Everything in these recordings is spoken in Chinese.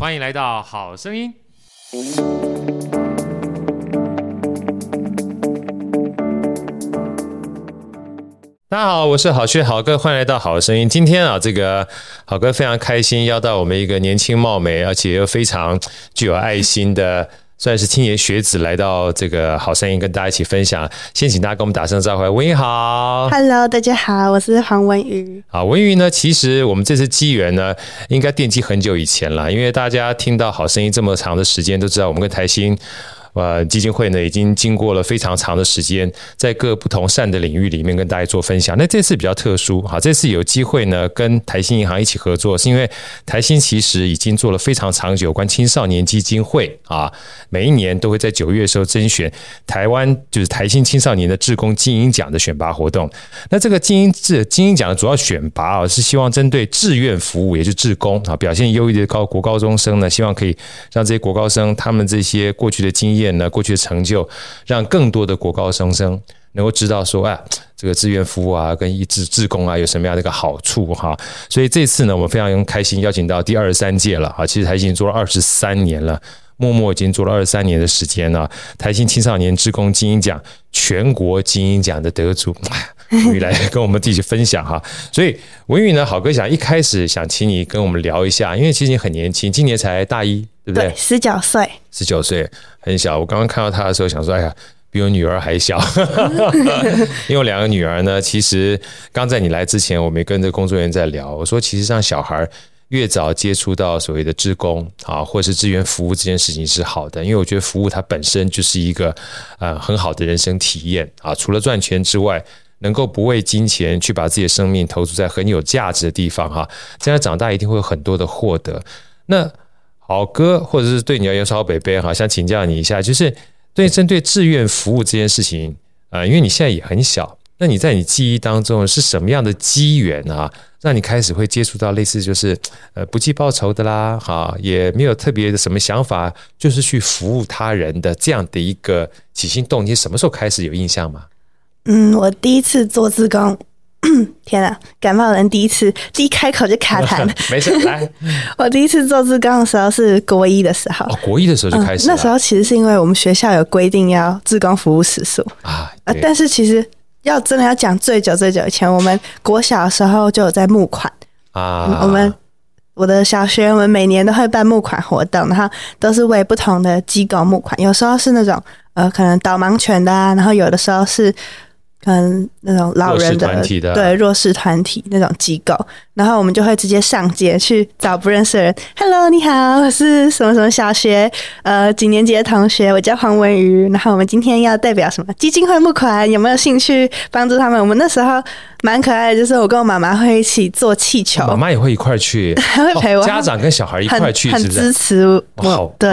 欢迎来到好声音。大家好，我是好学好哥，欢迎来到好声音。今天啊，这个好哥非常开心，邀到我们一个年轻貌美，而且又非常具有爱心的。算是青年学子来到这个好声音，跟大家一起分享。先请大家跟我们打声招呼，文宇好，Hello，大家好，我是黄文宇。好，文宇呢，其实我们这次机缘呢，应该奠基很久以前了，因为大家听到好声音这么长的时间，都知道我们跟台新。呃，基金会呢，已经经过了非常长的时间，在各不同善的领域里面跟大家做分享。那这次比较特殊，哈，这次有机会呢，跟台新银行一起合作，是因为台新其实已经做了非常长久关青少年基金会啊，每一年都会在九月的时候甄选台湾就是台新青少年的志工精英奖的选拔活动。那这个精英志精英奖的主要选拔啊，是希望针对志愿服务，也就是志工啊，表现优异的高国高中生呢，希望可以让这些国高生他们这些过去的经验。呢，过去的成就，让更多的国高中生能够知道说，哎，这个志愿服务啊，跟一志志工啊，有什么样的一个好处哈？所以这次呢，我们非常开心，邀请到第二十三届了啊，其实台已经做了二十三年了，默默已经做了二十三年的时间了。台新青少年志工精英奖全国精英奖的得主，文瑜 来跟我们继续分享哈。所以文宇呢，好哥想一开始想请你跟我们聊一下，因为其实你很年轻，今年才大一。对不对？十九岁，十九岁很小。我刚刚看到他的时候，想说：“哎呀，比我女儿还小。”因为我两个女儿呢，其实刚在你来之前，我没跟这工作人员在聊。我说，其实让小孩越早接触到所谓的志工啊，或者是志愿服务这件事情是好的，因为我觉得服务它本身就是一个呃很好的人生体验啊。除了赚钱之外，能够不为金钱去把自己的生命投注在很有价值的地方哈，将来长大一定会有很多的获得。那好哥，或者是对你要有所好北北哈，想请教你一下，就是对针对志愿服务这件事情啊，因为你现在也很小，那你在你记忆当中是什么样的机缘啊，让你开始会接触到类似就是呃不计报酬的啦，哈，也没有特别的什么想法，就是去服务他人的这样的一个起心动念，什么时候开始有印象吗？嗯，我第一次做志工。天啊，感冒人第一次，第一开口就卡痰。没事，来。我第一次做志工的时候是国一的时候。哦，国一的时候就开始、嗯。那时候其实是因为我们学校有规定要志工服务时数啊，啊，但是其实要真的要讲最久最久以前，我们国小的时候就有在募款啊、嗯。我们我的小学，我们每年都会办募款活动，然后都是为不同的机构募款，有时候是那种呃，可能导盲犬的啊，然后有的时候是。跟那种老人的，的对弱势团体那种机构，然后我们就会直接上街去找不认识的人。Hello，你好，我是什么什么小学呃几年级的同学，我叫黄文瑜。然后我们今天要代表什么基金会募款，有没有兴趣帮助他们？我们那时候蛮可爱的，就是我跟我妈妈会一起做气球，妈妈也会一块去，还 会陪我、哦。家长跟小孩一块去很支持我。对，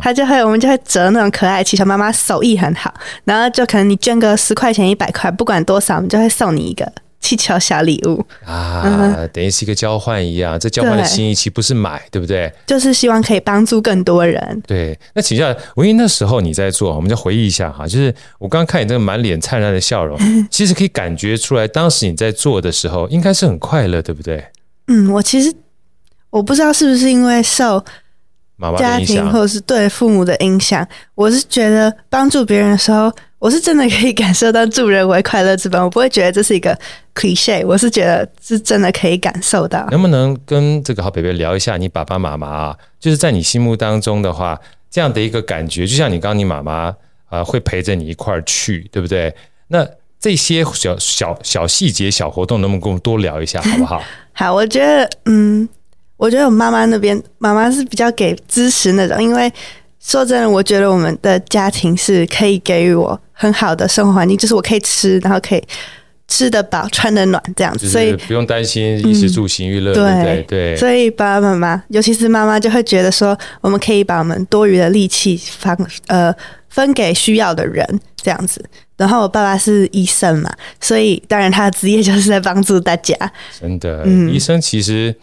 他就会我们就会折那种可爱气球，妈妈手艺很好，然后就可能你捐个十块钱一百。块不管多少，我们就会送你一个气球小礼物啊，嗯、等于是一个交换一样。这交换的心意其实不是买，对不对？就是希望可以帮助更多人。对，那请教文瑜，那时候你在做，我们就回忆一下哈。就是我刚刚看你这个满脸灿烂的笑容，其实可以感觉出来，当时你在做的时候应该是很快乐，对不对？嗯，我其实我不知道是不是因为受家庭或者是对父母的影响，我是觉得帮助别人的时候。我是真的可以感受到助人为快乐之本，我不会觉得这是一个 cliche，我是觉得是真的可以感受到。能不能跟这个好北北聊一下，你爸爸妈妈啊，就是在你心目当中的话，这样的一个感觉，就像你刚刚你妈妈啊会陪着你一块儿去，对不对？那这些小小小细节、小活动，能不能跟我们多聊一下，好不好？好，我觉得，嗯，我觉得我妈妈那边，妈妈是比较给支持那种，因为。说真的，我觉得我们的家庭是可以给予我很好的生活环境，就是我可以吃，然后可以吃得饱、穿得暖这样子，所以不用担心衣食住行娱乐，对？对。所以爸爸妈妈，尤其是妈妈，就会觉得说，我们可以把我们多余的力气放呃分给需要的人这样子。然后我爸爸是医生嘛，所以当然他的职业就是在帮助大家。真的，嗯、医生其实。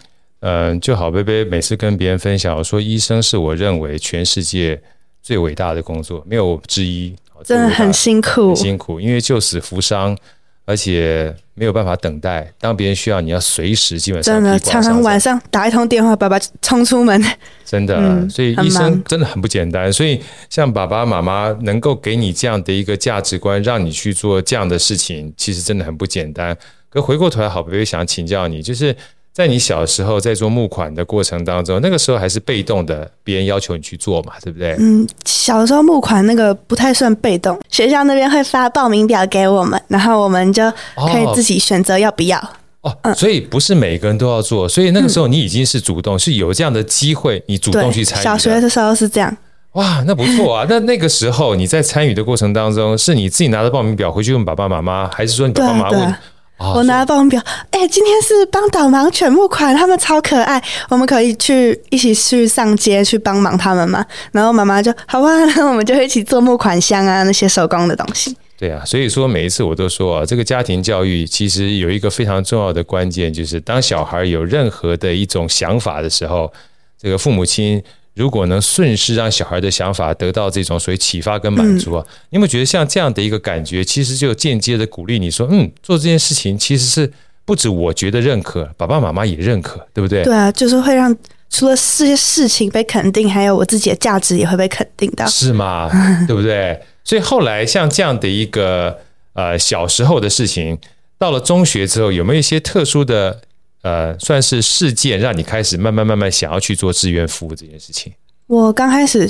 嗯，就好，贝贝每次跟别人分享，我说医生是我认为全世界最伟大的工作，没有之一。真的很辛苦，很辛苦，因为救死扶伤，而且没有办法等待。当别人需要，你要随时，基本上真的常常晚上打一通电话，爸爸冲出门。真的，嗯、所以医生真的很不简单。所以像爸爸妈妈能够给你这样的一个价值观，让你去做这样的事情，其实真的很不简单。可回过头来，好贝贝想请教你，就是。在你小时候在做募款的过程当中，那个时候还是被动的，别人要求你去做嘛，对不对？嗯，小时候募款那个不太算被动，学校那边会发报名表给我们，然后我们就可以自己选择要不要。哦，嗯、所以不是每个人都要做，所以那个时候你已经是主动，嗯、是有这样的机会，你主动去参与。小学的时候是这样。哇，那不错啊！那那个时候你在参与的过程当中，是你自己拿着报名表回去问爸爸妈妈，还是说你爸爸妈妈问？我拿报名表，哎、欸，今天是帮导盲犬募款，他们超可爱，我们可以去一起去上街去帮忙他们嘛。然后妈妈就好吧，然后我们就一起做募款箱啊，那些手工的东西。对啊，所以说每一次我都说啊，这个家庭教育其实有一个非常重要的关键，就是当小孩有任何的一种想法的时候，这个父母亲。如果能顺势让小孩的想法得到这种所谓启发跟满足啊，嗯、你有没有觉得像这样的一个感觉，其实就间接的鼓励你说，嗯，做这件事情其实是不止我觉得认可，爸爸妈妈也认可，对不对？对啊，就是会让除了这些事情被肯定，还有我自己的价值也会被肯定的，是吗？对不对？所以后来像这样的一个呃小时候的事情，到了中学之后，有没有一些特殊的？呃，算是事件让你开始慢慢慢慢想要去做志愿服务这件事情。我刚开始，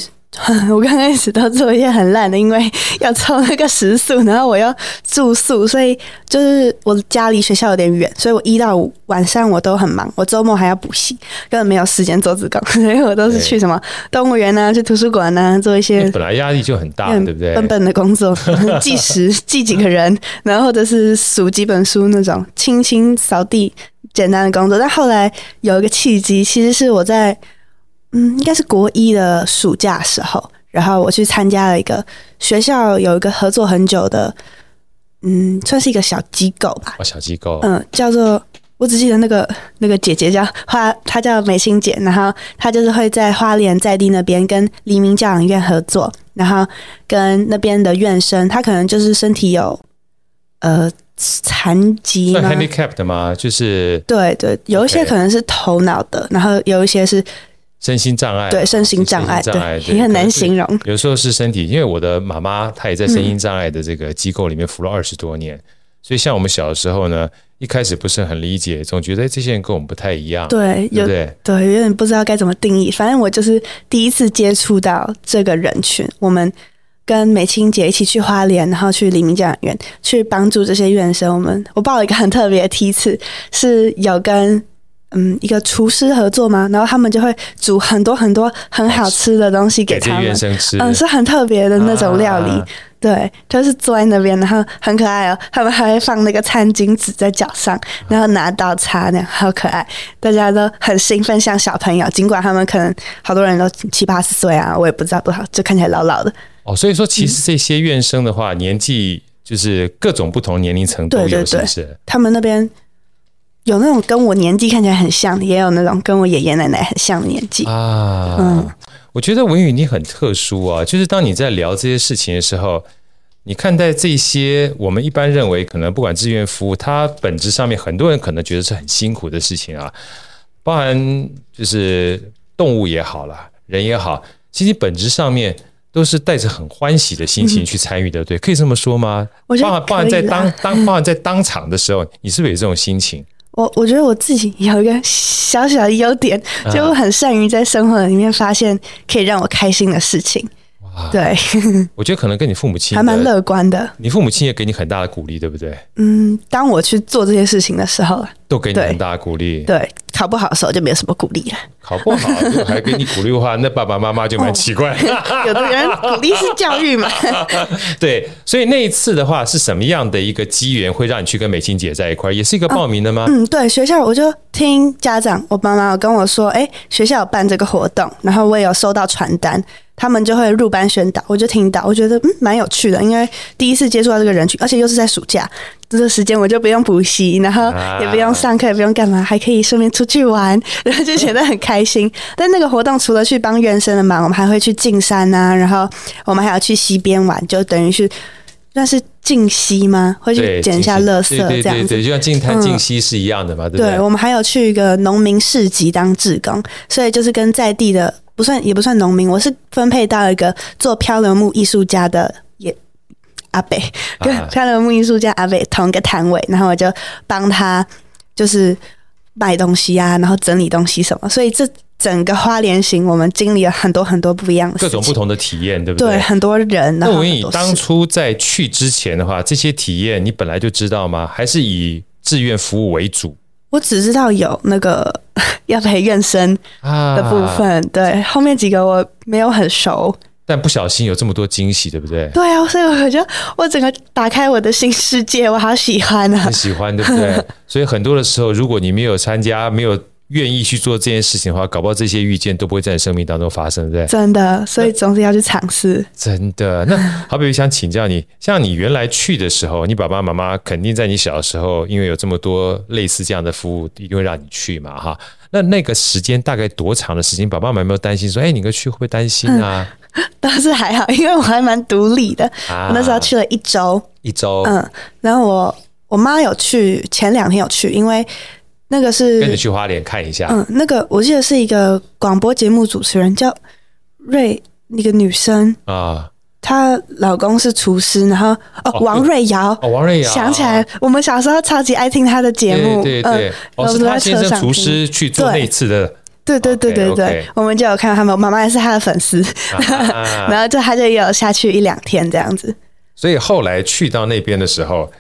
我刚开始都做一些很烂的，因为要凑那个时数，然后我要住宿，所以就是我家离学校有点远，所以我一到五晚上我都很忙，我周末还要补习，根本没有时间做志工，所 以我都是去什么动物园呢、啊，去图书馆呢、啊，做一些本来压力就很大，对不对？笨笨的工作，计时 记几个人，然后或者是数几本书那种，轻轻扫地。简单的工作，但后来有一个契机，其实是我在嗯，应该是国一的暑假时候，然后我去参加了一个学校有一个合作很久的，嗯，算是一个小机构吧。哦，小机构，嗯，叫做我只记得那个那个姐姐叫花，她叫美心姐，然后她就是会在花莲在地那边跟黎明教养院合作，然后跟那边的院生，她可能就是身体有呃。残疾吗？handicapped 吗？就是对对，有一些可能是头脑的.然后有一些是身心障碍，对身心障碍，对，也很难形容。有时候是身体，因为我的妈妈她也在身心障碍的这个机构里面服了二十多年，嗯、所以像我们小的时候呢，一开始不是很理解，总觉得这些人跟我们不太一样，对，有对对，有点不知道该怎么定义。反正我就是第一次接触到这个人群，我们。跟美清姐一起去花莲，然后去黎明教养院去帮助这些院生。我们我报了一个很特别的梯次，是有跟嗯一个厨师合作吗？然后他们就会煮很多很多很好吃的东西给他们，吃。嗯，是很特别的那种料理。啊、对，就是坐在那边，然后很可爱哦。他们还会放那个餐巾纸在脚上，然后拿刀叉，那样好可爱。大家都很兴奋，像小朋友。尽管他们可能好多人都七八十岁啊，我也不知道多少，就看起来老老的。哦，所以说其实这些院生的话，嗯、年纪就是各种不同年龄层都有，对对对，是不是？他们那边有那种跟我年纪看起来很像，也有那种跟我爷爷奶奶很像的年纪啊。嗯，我觉得文宇你很特殊啊，就是当你在聊这些事情的时候，你看待这些我们一般认为可能不管志愿服务，它本质上面很多人可能觉得是很辛苦的事情啊，包含就是动物也好啦，人也好，其实本质上面。都是带着很欢喜的心情去参与的，嗯、对，可以这么说吗？我觉得包含在当当包含在当场的时候，你是不是有这种心情？我我觉得我自己有一个小小的优点，就我很善于在生活里面发现可以让我开心的事情。哇，对，我觉得可能跟你父母亲 还蛮乐观的。你父母亲也给你很大的鼓励，对不对？嗯，当我去做这些事情的时候，都给你很大的鼓励。对，考不好的时候就没有什么鼓励了。考不好就还给你鼓励的话，那爸爸妈妈就蛮奇怪。哦。有的人鼓励是教育嘛？对，所以那一次的话是什么样的一个机缘会让你去跟美清姐在一块？也是一个报名的吗？嗯，对，学校我就听家长，我妈妈有跟我说，哎，学校有办这个活动，然后我也有收到传单。他们就会入班宣导，我就听到，我觉得嗯蛮有趣的，因为第一次接触到这个人群，而且又是在暑假这个时间，我就不用补习，然后也不用上课，也不用干嘛，还可以顺便出去玩，然后就觉得很开心。但那个活动除了去帮院生的忙，我们还会去进山啊，然后我们还要去溪边玩，就等于是那是进溪吗？会去捡一下垃圾，这样子，对对对，就像进滩进溪是一样的嘛，嗯、对不对？对，我们还有去一个农民市集当志工，所以就是跟在地的不算也不算农民，我是分配到一个做漂流木艺术家的也阿北，跟漂流木艺术家阿北同一个摊位，然后我就帮他就是卖东西啊，然后整理东西什么，所以这。整个花莲行，我们经历了很多很多不一样的各种不同的体验，对不对？对，很多人。那我问你，当初在去之前的话，这些体验你本来就知道吗？还是以志愿服务为主？我只知道有那个 要陪院生的部分，啊、对，后面几个我没有很熟。但不小心有这么多惊喜，对不对？对啊，所以我觉得我整个打开我的新世界，我好喜欢啊！很喜欢，对不对？所以很多的时候，如果你没有参加，没有。愿意去做这件事情的话，搞不好这些遇见都不会在你生命当中发生，对不对？真的，所以总是要去尝试。真的，那好比我想请教你，像你原来去的时候，你爸爸妈妈肯定在你小时候，因为有这么多类似这样的服务，一定会让你去嘛，哈。那那个时间大概多长的时间？爸爸妈妈有没有担心说，哎，你哥去会不会担心啊？倒是还好，因为我还蛮独立的。啊、我那时候去了一周，一周，嗯，然后我我妈有去，前两天有去，因为。那个是跟你去花莲看一下。嗯，那个我记得是一个广播节目主持人叫瑞，那个女生。啊，她老公是厨师，然后哦，王瑞瑶，哦，王瑞瑶，想起来，我们小时候超级爱听她的节目，对对对，哦，是她先生厨师去做那次的，对对对对对，我们就有看到他们，妈妈也是他的粉丝，然后就他就也有下去一两天这样子，所以后来去到那边的时候。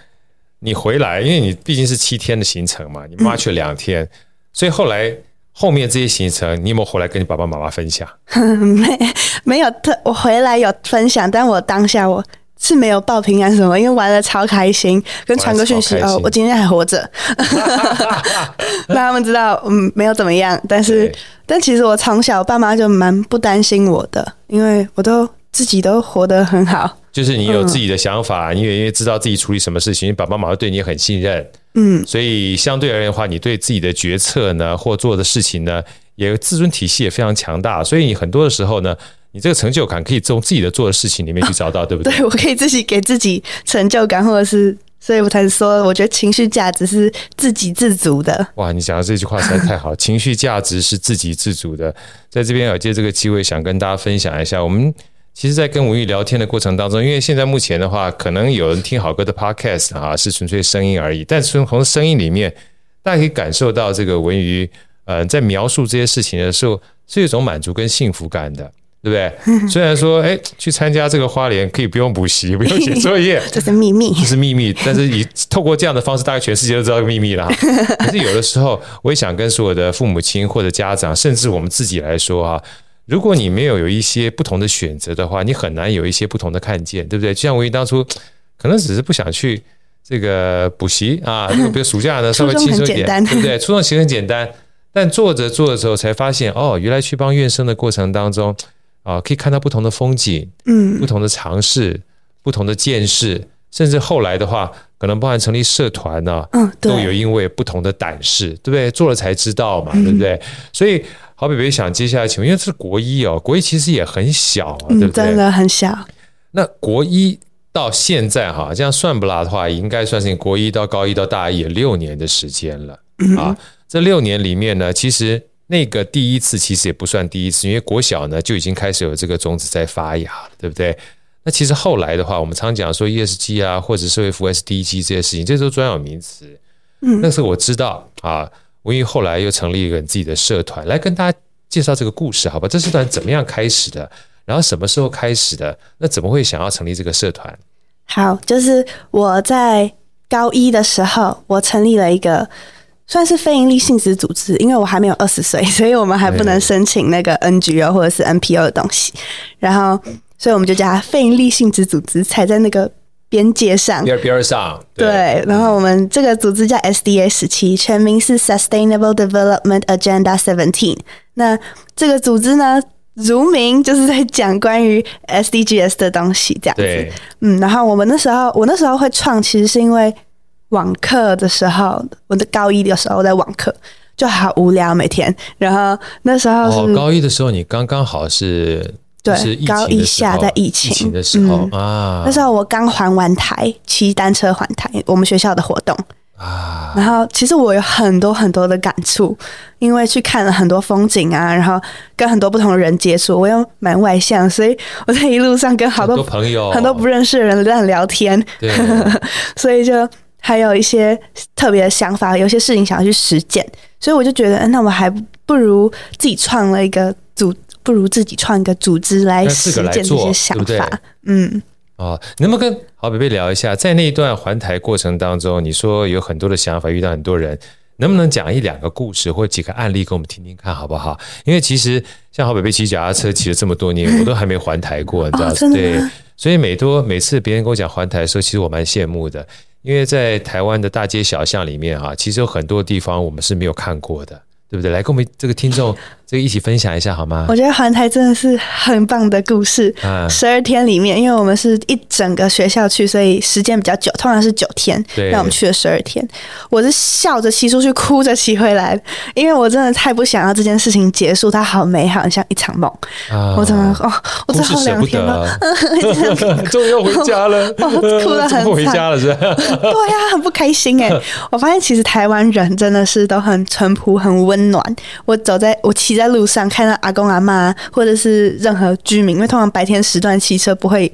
你回来，因为你毕竟是七天的行程嘛，你妈去了两天，嗯、所以后来后面这些行程，你有没有回来跟你爸爸妈妈分享？没，没有。特我回来有分享，但我当下我是没有报平安什么，因为玩的超开心，跟传个讯息哦，我今天还活着，让他们知道嗯没有怎么样。但是，但其实我从小爸妈就蛮不担心我的，因为我都自己都活得很好。就是你有自己的想法，因为、嗯、因为知道自己处理什么事情，爸爸妈妈对你很信任，嗯，所以相对而言的话，你对自己的决策呢，或做的事情呢，也自尊体系也非常强大，所以你很多的时候呢，你这个成就感可以从自己的做的事情里面去找到，对不对？对，我可以自己给自己成就感，或者是，所以我才说，我觉得情绪价值是自给自足的。哇，你讲的这句话实在太好，情绪价值是自给自足的，在这边我借这个机会想跟大家分享一下，我们。其实，在跟文玉聊天的过程当中，因为现在目前的话，可能有人听好歌的 podcast 啊，是纯粹声音而已。但是从声音里面，大家可以感受到这个文玉，呃，在描述这些事情的时候，是一种满足跟幸福感的，对不对？虽然说，哎，去参加这个花莲可以不用补习，不用写作业，这是秘密，这是秘密。但是以透过这样的方式，大概全世界都知道这个秘密了。可是有的时候，我也想跟所有的父母亲或者家长，甚至我们自己来说啊。如果你没有有一些不同的选择的话，你很难有一些不同的看见，对不对？就像我当初可能只是不想去这个补习啊，比如暑假呢稍微轻松一点，对不对？初中其实很简单，但做着做的时候才发现，哦，原来去帮院生的过程当中啊，可以看到不同的风景，嗯，不同的尝试，不同的见识，甚至后来的话，可能包含成立社团呢，嗯，都有因为不同的胆识，对不对？做了才知道嘛，对不对？所以。好比比想接下来请问，因为这是国一哦，国一其实也很小，对不对？真的很小。那国一到现在哈，这样算不拉的话，应该算是国一到高一到大一也六年的时间了啊。这六年里面呢，其实那个第一次其实也不算第一次，因为国小呢就已经开始有这个种子在发芽了，对不对？那其实后来的话，我们常讲说 ESG 啊，或者社会服务 SDG 这些事情，这都专有名词。嗯，那时候我知道啊。文玉后来又成立一个自己的社团，来跟大家介绍这个故事，好吧？这社团怎么样开始的？然后什么时候开始的？那怎么会想要成立这个社团？好，就是我在高一的时候，我成立了一个算是非营利性质组织，因为我还没有二十岁，所以我们还不能申请那个 NGO 或者是 NPO 的东西。然后，所以我们就叫它非营利性质组织，踩在那个。边界上，边边上，对，对。然后我们这个组织叫 SDA 十七，全名是 Sustainable Development Agenda Seventeen。那这个组织呢，如名就是在讲关于 SDGs 的东西，这样子。对嗯，然后我们那时候，我那时候会创，其实是因为网课的时候，我的高一的时候在网课就好无聊，每天。然后那时候、哦、高一的时候，你刚刚好是。对，高一下在疫情，疫情的时候、嗯、啊，那时候我刚还完台，骑单车还台，我们学校的活动啊。然后其实我有很多很多的感触，因为去看了很多风景啊，然后跟很多不同的人接触，我又蛮外向，所以我在一路上跟好多，很多朋友、很多不认识的人在聊天，对 所以就还有一些特别的想法，有些事情想要去实践，所以我就觉得，那我还不如自己创了一个组。不如自己创一个组织来实践这些想法。对对嗯，哦，能不能跟好北北聊一下，在那一段环台过程当中，你说有很多的想法，遇到很多人，能不能讲一两个故事或几个案例给我们听听看，好不好？因为其实像好北北骑脚踏车骑了这么多年，我都还没环台过，你知道、哦、对，所以每多每次别人跟我讲环台的时候，其实我蛮羡慕的，因为在台湾的大街小巷里面啊，其实有很多地方我们是没有看过的，对不对？来跟我们这个听众。这个一起分享一下好吗？我觉得环台真的是很棒的故事。十二天里面，因为我们是一整个学校去，所以时间比较久，通常是九天。对，让我们去了十二天。我是笑着骑出去，哭着骑回来，因为我真的太不想要这件事情结束。它好美好，像一场梦。我怎么哦？我最后两天了，终于要回家了，哭得很惨。回家了是吧？对呀，很不开心哎。我发现其实台湾人真的是都很淳朴、很温暖。我走在我骑。在路上看到阿公阿嬷，或者是任何居民，因为通常白天时段汽车不会，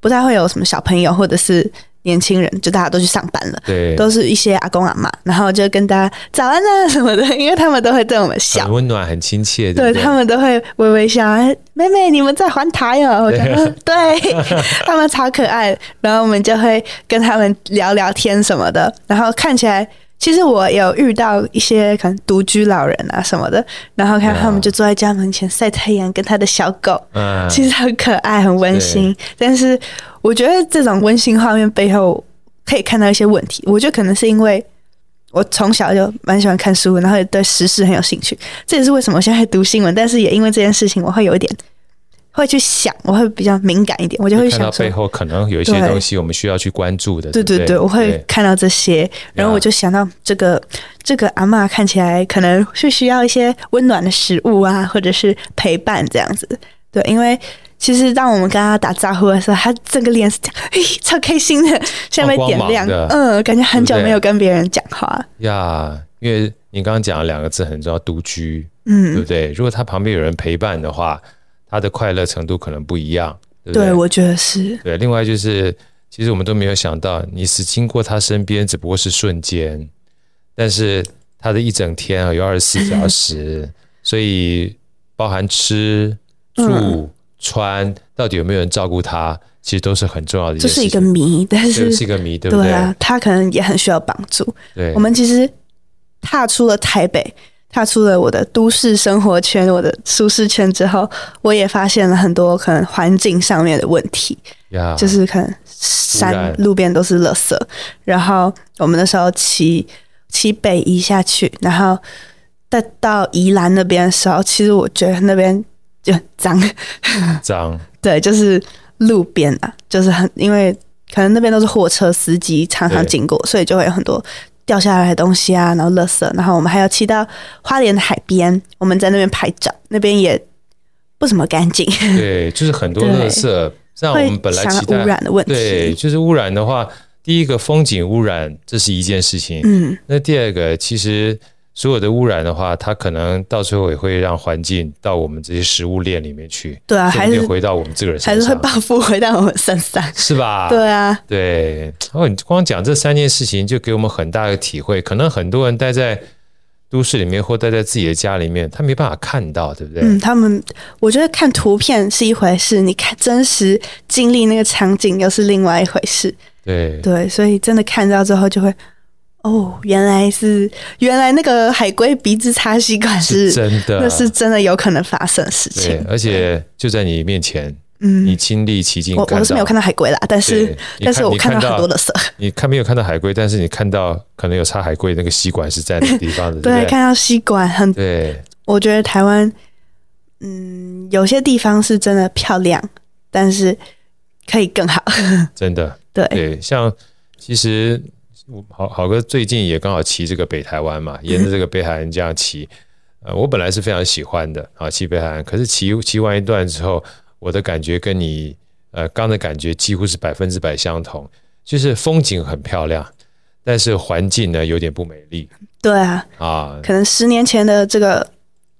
不太会有什么小朋友或者是年轻人，就大家都去上班了，对，都是一些阿公阿嬷，然后就跟大家早安啊什么的，因为他们都会对我们笑，很温暖，很亲切，对，对？他们都会微微笑，妹妹你们在环台哦，我觉得，对。他们超可爱，然后我们就会跟他们聊聊天什么的，然后看起来。其实我有遇到一些可能独居老人啊什么的，然后看他们就坐在家门前晒太阳，跟他的小狗，嗯，其实很可爱，很温馨。但是我觉得这种温馨画面背后可以看到一些问题。我觉得可能是因为我从小就蛮喜欢看书，然后也对时事很有兴趣。这也是为什么我现在读新闻，但是也因为这件事情，我会有一点。会去想，我会比较敏感一点，我就会想到背后可能有一些东西我们需要去关注的。对对对，对，我会看到这些，然后我就想到这个这个阿嬷看起来可能是需要一些温暖的食物啊，或者是陪伴这样子。对，因为其实当我们跟他打招呼的时候，他整个脸是这样，嘿，超开心的，像被点亮。嗯，感觉很久没有跟别人讲话呀。因为你刚刚讲了两个字很重要，独居，嗯，对不对？如果他旁边有人陪伴的话。他的快乐程度可能不一样，对不对？对，我觉得是。对，另外就是，其实我们都没有想到，你是经过他身边只不过是瞬间，但是他的一整天啊，有二十四小时，所以包含吃住、嗯、穿，到底有没有人照顾他，其实都是很重要的一。这是一个谜，但是是一个谜，对不对？对啊，他可能也很需要帮助。对，我们其实踏出了台北。踏出了我的都市生活圈，我的舒适圈之后，我也发现了很多可能环境上面的问题，yeah, 就是可能山路边都是垃圾，然后我们那时候骑骑北移下去，然后再到宜兰那边的时候，其实我觉得那边就很脏，脏，对，就是路边啊，就是很因为可能那边都是货车司机常常经过，所以就会有很多。掉下来的东西啊，然后垃圾，然后我们还要骑到花莲的海边，我们在那边拍照，那边也不怎么干净。对，就是很多垃圾，让我们本来骑污染的问题。对，就是污染的话，第一个风景污染，这是一件事情。嗯，那第二个其实。所有的污染的话，它可能到最后也会让环境到我们这些食物链里面去。对啊，还是回到我们这个人身上，还是会报复回到我们身上，是吧？对啊，对。哦，你光讲这三件事情，就给我们很大的体会。可能很多人待在都市里面，或待在自己的家里面，他没办法看到，对不对？嗯，他们我觉得看图片是一回事，你看真实经历那个场景又是另外一回事。对对，所以真的看到之后就会。哦，原来是原来那个海龟鼻子插吸管是，是真的，那是真的有可能发生的事情，而且就在你面前，嗯，你亲历其境。我我是没有看到海龟啦，但是但是我看到很多的色。你看没有看到海龟，但是你看到可能有插海龟那个吸管是在那个地方的，对，对，看到吸管很对。我觉得台湾，嗯，有些地方是真的漂亮，但是可以更好，真的，对对，像其实。好好哥最近也刚好骑这个北台湾嘛，沿着这个北海岸这样骑，呃，我本来是非常喜欢的啊，骑北海岸。可是骑骑完一段之后，我的感觉跟你呃刚的感觉几乎是百分之百相同，就是风景很漂亮，但是环境呢有点不美丽。对啊，啊，可能十年前的这个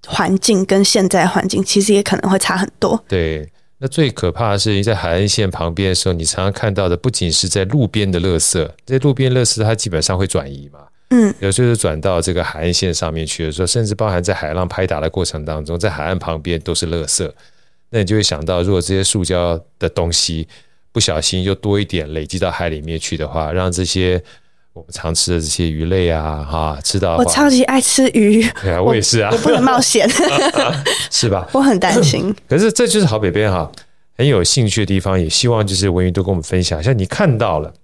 环境跟现在环境其实也可能会差很多。对，那最可怕的是你在海岸线旁边的时候，你常常看到的不仅是在路边的垃圾，这些路边垃圾它基本上会转移嘛。嗯，有时候转到这个海岸线上面去的时候，甚至包含在海浪拍打的过程当中，在海岸旁边都是垃圾。那你就会想到，如果这些塑胶的东西不小心又多一点累积到海里面去的话，让这些我们常吃的这些鱼类啊，哈，吃到我超级爱吃鱼，对啊，我也是啊，不能冒险，是吧？我很担心。可是这就是好北边哈，很有兴趣的地方，也希望就是文宇都跟我们分享一下，你看到了，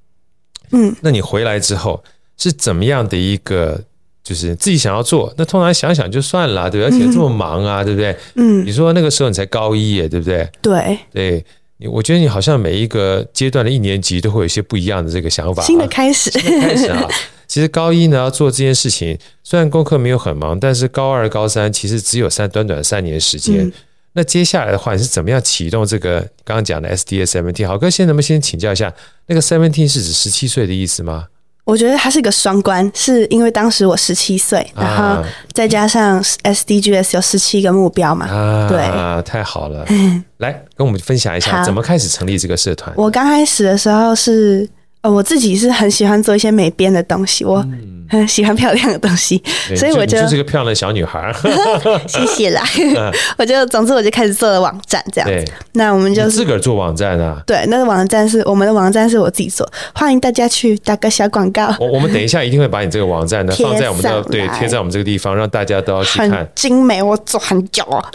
嗯，那你回来之后。是怎么样的一个，就是自己想要做，那通常想想就算了，对不对？而且这么忙啊，嗯、对不对？嗯，你说那个时候你才高一耶，对不对？对，对，你我觉得你好像每一个阶段的一年级都会有一些不一样的这个想法，新的开始，新的开始啊。其实高一呢要做这件事情，虽然功课没有很忙，但是高二、高三其实只有三短短三年时间。嗯、那接下来的话，你是怎么样启动这个刚刚讲的 SDS Seventeen？好哥，现在能不能先请教一下，那个 Seventeen 是指十七岁的意思吗？我觉得它是一个双关，是因为当时我十七岁，然后再加上 SDGs 有十七个目标嘛，啊、对，太好了，来跟我们分享一下怎么开始成立这个社团。我刚开始的时候是。呃，我自己是很喜欢做一些美编的东西，我很喜欢漂亮的东西，嗯、所以我就，就，就是个漂亮的小女孩。谢谢啦，我就总之我就开始做了网站这样子。那我们就自个儿做网站啊？对，那个网站是我们的网站是我自己做，欢迎大家去打个小广告。我我们等一下一定会把你这个网站呢放在我们的对贴在我们这个地方，让大家都要去看。很精美，我做很久啊，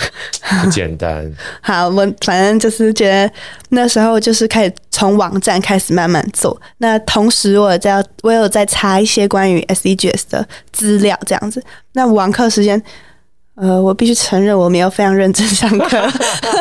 不简单。好，我反正就是觉得那时候就是开始从网站开始慢慢做。那同时，我在我有在查一些关于 SDGs 的资料，这样子。那网课时间，呃，我必须承认我没有非常认真上课。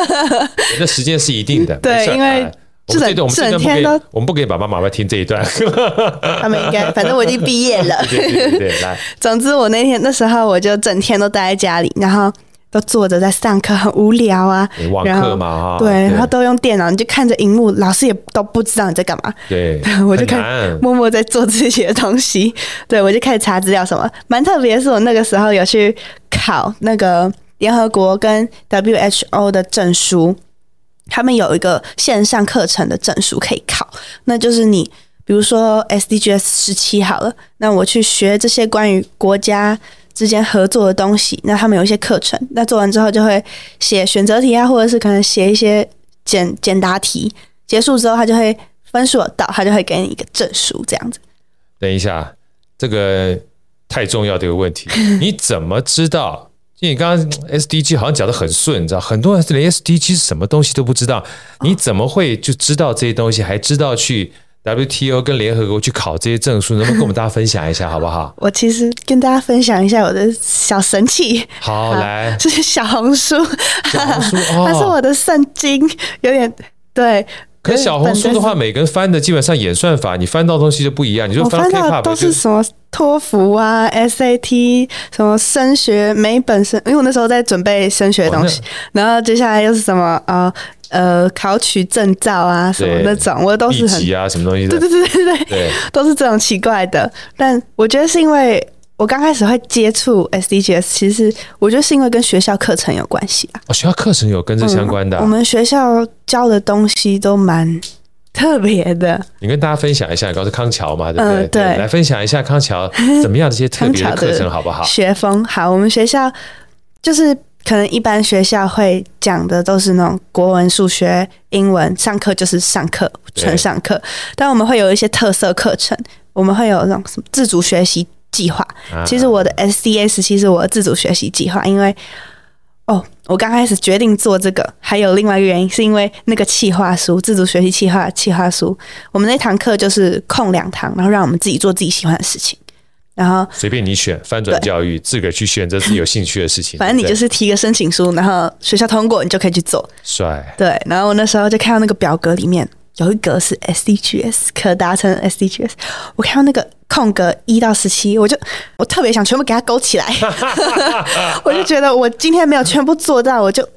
你的时间是一定的，对，因为这整整天都，我们不可以爸爸妈妈听这一段。他们应该，反正我已经毕业了。对对对，对，来。总之，我那天那时候我就整天都待在家里，然后。都坐着在上课，很无聊啊。网课嘛，哈。对，然后都用电脑，你就看着荧幕，老师也都不知道你在干嘛。对，我就看默默在做自己的东西。对，我就开始查资料，什么蛮特别是，我那个时候有去考那个联合国跟 WHO 的证书，他们有一个线上课程的证书可以考，那就是你比如说 SDGs 十七好了，那我去学这些关于国家。之间合作的东西，那他们有一些课程，那做完之后就会写选择题啊，或者是可能写一些简简答题。结束之后，他就会分数到，他就会给你一个证书，这样子。等一下，这个太重要的一个问题，你怎么知道？因为你刚刚 SDG 好像讲的很顺，你知道，很多人连 SDG 是什么东西都不知道，你怎么会就知道这些东西，还知道去？WTO 跟联合国去考这些证书，能不能跟我们大家分享一下，好不好？我其实跟大家分享一下我的小神器。好，来，这是小红书，小红书，哦，它是我的圣经，有点对。可是小红书的话，每个人翻的基本上演算法，你翻到东西就不一样。你就翻到 K-pop 都是什么托福啊、SAT 什么升学每本身，因为我那时候在准备升学的东西，然后接下来又是什么啊？呃呃，考取证照啊，什么那种，我都是很啊，什么东西的，对对对对对，对都是这种奇怪的。但我觉得是因为我刚开始会接触 SDGs，其实我觉得是因为跟学校课程有关系啊。哦，学校课程有跟这相关的、啊嗯。我们学校教的东西都蛮特别的。你跟大家分享一下，你告诉康桥嘛，对不对？嗯、对，来分享一下康桥怎么样这些特别的课程，好不好？学风好，我们学校就是。可能一般学校会讲的都是那种国文、数学、英文，上课就是上课，纯上课。但我们会有一些特色课程，我们会有那种什么自主学习计划。其实我的 SCS 其实我的自主学习计划，因为哦，我刚开始决定做这个，还有另外一个原因，是因为那个企划书，自主学习计划企划书，我们那堂课就是空两堂，然后让我们自己做自己喜欢的事情。然后随便你选，翻转教育，自个儿去选择自己有兴趣的事情。反正你就是提个申请书，然后学校通过，你就可以去做。帅。对，然后我那时候就看到那个表格里面有一格是 SDGs 可达成 SDGs，我看到那个空格一到十七，我就我特别想全部给它勾起来。我就觉得我今天没有全部做到，我就。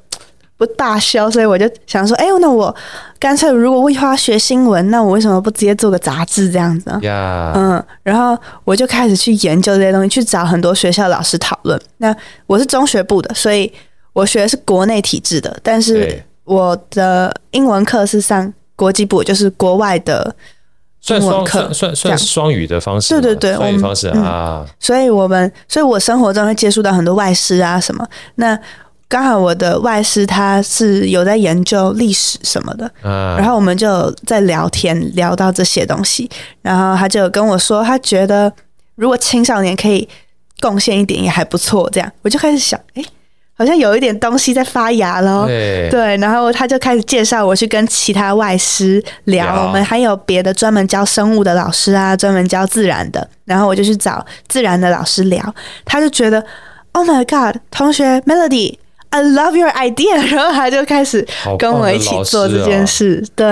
不罢休，所以我就想说，哎、欸，那我干脆如果我以后要学新闻，那我为什么不直接做个杂志这样子呢？Yeah. 嗯，然后我就开始去研究这些东西，去找很多学校老师讨论。那我是中学部的，所以我学的是国内体制的，但是我的英文课是上国际部，就是国外的英文课，算算算双语的方式，对对对，双语方式啊。所以我们，所以我生活中会接触到很多外师啊什么那。刚好我的外师他是有在研究历史什么的，然后我们就在聊天聊到这些东西，然后他就跟我说，他觉得如果青少年可以贡献一点也还不错，这样我就开始想，哎，好像有一点东西在发芽咯。对，然后他就开始介绍我去跟其他外师聊，我们还有别的专门教生物的老师啊，专门教自然的，然后我就去找自然的老师聊，他就觉得，Oh my God，同学 Melody。I love your idea，然后他就开始跟我一起做这件事。对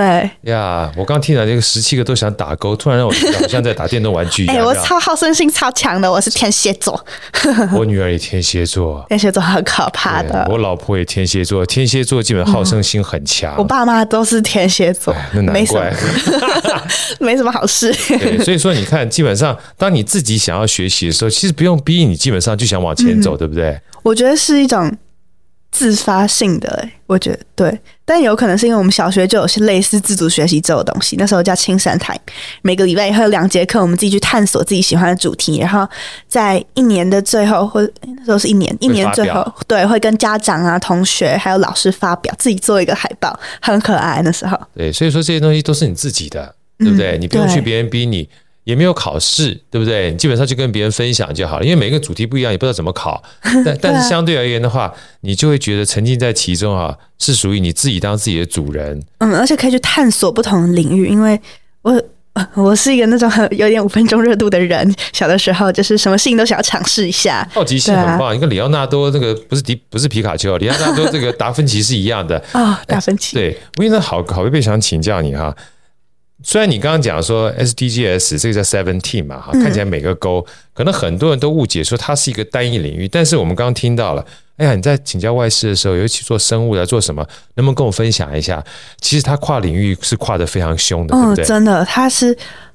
呀，我刚听了这个十七个都想打勾，突然让我觉得好像在打电动玩具一样。哎，我超好胜心超强的，我是天蝎座。我女儿也天蝎座，天蝎座很可怕的。我老婆也天蝎座，天蝎座基本好胜心很强。我爸妈都是天蝎座，那难怪，没什么好事。对，所以说你看，基本上当你自己想要学习的时候，其实不用逼你，基本上就想往前走，对不对？我觉得是一种。自发性的、欸，我觉得对，但有可能是因为我们小学就有些类似自主学习这种东西，那时候叫青山台，每个礼拜会有两节课，我们自己去探索自己喜欢的主题，然后在一年的最后，或那时候是一年，一年最后，对，会跟家长啊、同学还有老师发表，自己做一个海报，很可爱。那时候，对，所以说这些东西都是你自己的，对不对？嗯、你不用去别人逼你。也没有考试，对不对？你基本上就跟别人分享就好了，因为每个主题不一样，也不知道怎么考。但 但是相对而言的话，你就会觉得沉浸在其中啊，是属于你自己当自己的主人。嗯，而且可以去探索不同的领域，因为我我是一个那种很有点五分钟热度的人。小的时候就是什么事情都想要尝试一下，好奇心很棒。你跟里奥纳多这个不是迪不是皮卡丘，里奥纳多这个达芬奇是一样的啊、哦，达芬奇。对，我现在好好贝贝想请教你哈。虽然你刚刚讲说 SDGs 这个叫 Seventeen 嘛，哈，看起来每个勾可能很多人都误解说它是一个单一领域，但是我们刚刚听到了，哎呀，你在请教外事的时候，尤其做生物来做什么，能不能跟我分享一下？其实它跨领域是跨得非常凶的，对不对？真的，它是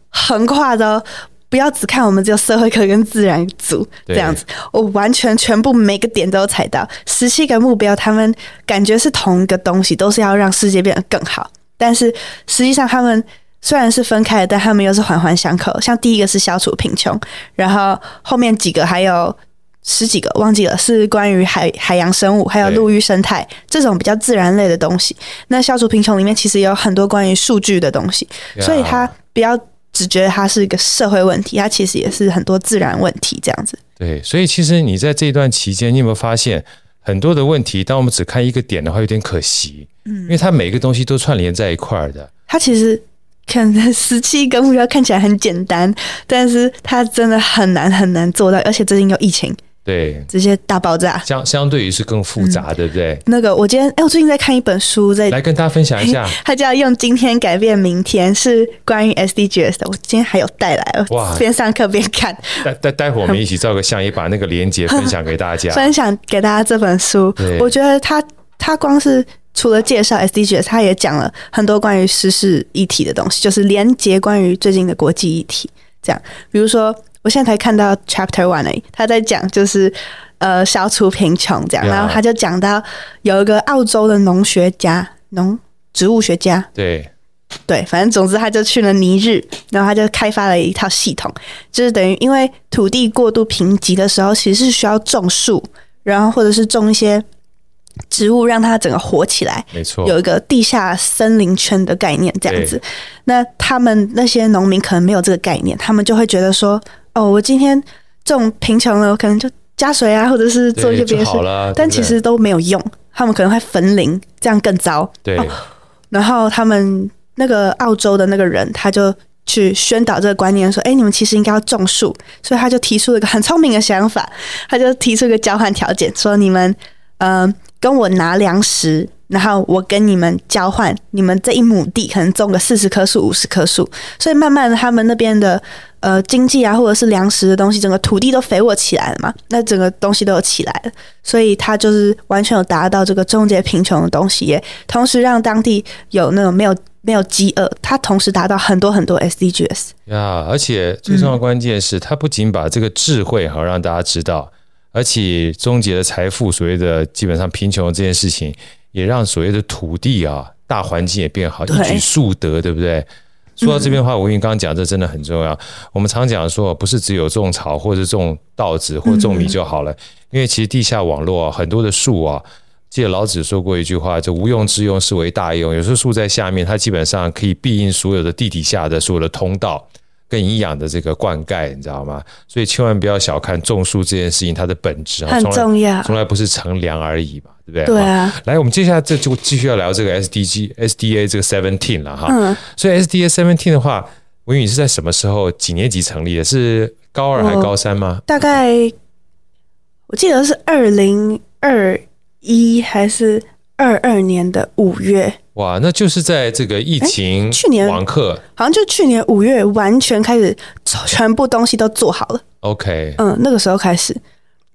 横跨的，不要只看我们只有社会科跟自然组这样子，我完全全部每个点都有踩到，十七个目标，他们感觉是同一个东西，都是要让世界变得更好，但是实际上他们。虽然是分开的，但他们又是环环相扣。像第一个是消除贫穷，然后后面几个还有十几个忘记了，是关于海海洋生物，还有陆域生态这种比较自然类的东西。那消除贫穷里面其实有很多关于数据的东西，所以它不要只觉得它是一个社会问题，它其实也是很多自然问题这样子。对，所以其实你在这一段期间，你有没有发现很多的问题？当我们只看一个点的话，有点可惜，嗯，因为它每一个东西都串联在一块儿的。它其实。可能十七个目标看起来很简单，但是它真的很难很难做到，而且最近有疫情，对，直接大爆炸，相相对于是更复杂，对不对？嗯、那个我今天哎，我最近在看一本书，在来跟大家分享一下，它叫《用今天改变明天》，是关于 SDGs 的。我今天还有带来，哇，边上课边看。待待待会儿我们一起照个相，也把那个链接分享给大家，分享给大家这本书。我觉得它它光是。除了介绍 SDGs，他也讲了很多关于时事议题的东西，就是连接关于最近的国际议题。这样，比如说，我现在才看到 Chapter One 诶，他在讲就是呃消除贫穷这样，然后他就讲到有一个澳洲的农学家、农植物学家，对对，反正总之他就去了尼日，然后他就开发了一套系统，就是等于因为土地过度贫瘠的时候，其实是需要种树，然后或者是种一些。植物让它整个活起来，没错，有一个地下森林圈的概念这样子。那他们那些农民可能没有这个概念，他们就会觉得说：“哦，我今天种贫穷了，我可能就加水啊，或者是做一些别的事。”但其实都没有用，他们可能会焚林，这样更糟。对。哦，然后他们那个澳洲的那个人，他就去宣导这个观念，说：“哎，你们其实应该要种树。”所以他就提出了一个很聪明的想法，他就提出一个交换条件，说：“你们，嗯、呃。”跟我拿粮食，然后我跟你们交换，你们这一亩地可能种个四十棵树、五十棵树，所以慢慢的，他们那边的呃经济啊，或者是粮食的东西，整个土地都肥沃起来了嘛，那整个东西都有起来了，所以它就是完全有达到这个终结贫穷的东西，也同时让当地有那种没有没有饥饿，它同时达到很多很多 SDGs 呀，而且最重要的关键是，它不仅把这个智慧好让大家知道，而且终结了财富，所谓的基本上贫穷这件事情，也让所谓的土地啊。大环境也变好，一举数得，对不对？说到这边的话，我跟你刚刚讲，这真的很重要。我们常讲说，不是只有种草或者种稻子或者种米就好了，因为其实地下网络啊，很多的树啊，记得老子说过一句话，就无用之用是为大用。有时候树在下面，它基本上可以庇应所有的地底下的所有的通道。跟营养的这个灌溉，你知道吗？所以千万不要小看种树这件事情，它的本质很重要，从来不是乘凉而已嘛，对不对？对啊。来，我们接下来这就继续要聊这个 SDG SDA 这个 Seventeen 了哈。嗯。所以 SDA Seventeen 的话，文宇你是在什么时候几年级成立的？是高二还是高三吗？大概我记得是二零二一还是二二年的五月。哇，那就是在这个疫情去年网课，好像就去年五月完全开始，全部东西都做好了。OK，嗯，那个时候开始，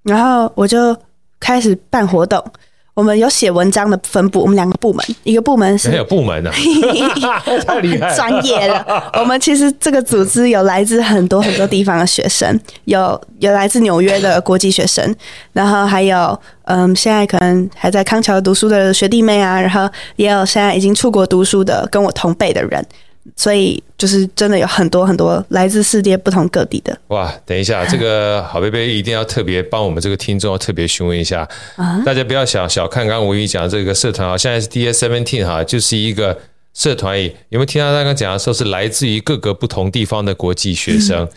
然后我就开始办活动。我们有写文章的分部，我们两个部门，一个部门是有部门的，太厉害，专业了。我们其实这个组织有来自很多很多地方的学生，有有来自纽约的国际学生，然后还有嗯，现在可能还在康桥读书的学弟妹啊，然后也有现在已经出国读书的跟我同辈的人。所以就是真的有很多很多来自世界不同各地的哇！等一下，这个好贝贝一定要特别帮我们这个听众要特别询问一下，啊、大家不要小小看刚刚吴宇讲这个社团啊，现在是 SDA Seventeen 哈，就是一个社团，有没有听到他刚刚讲的说是来自于各个不同地方的国际学生？嗯、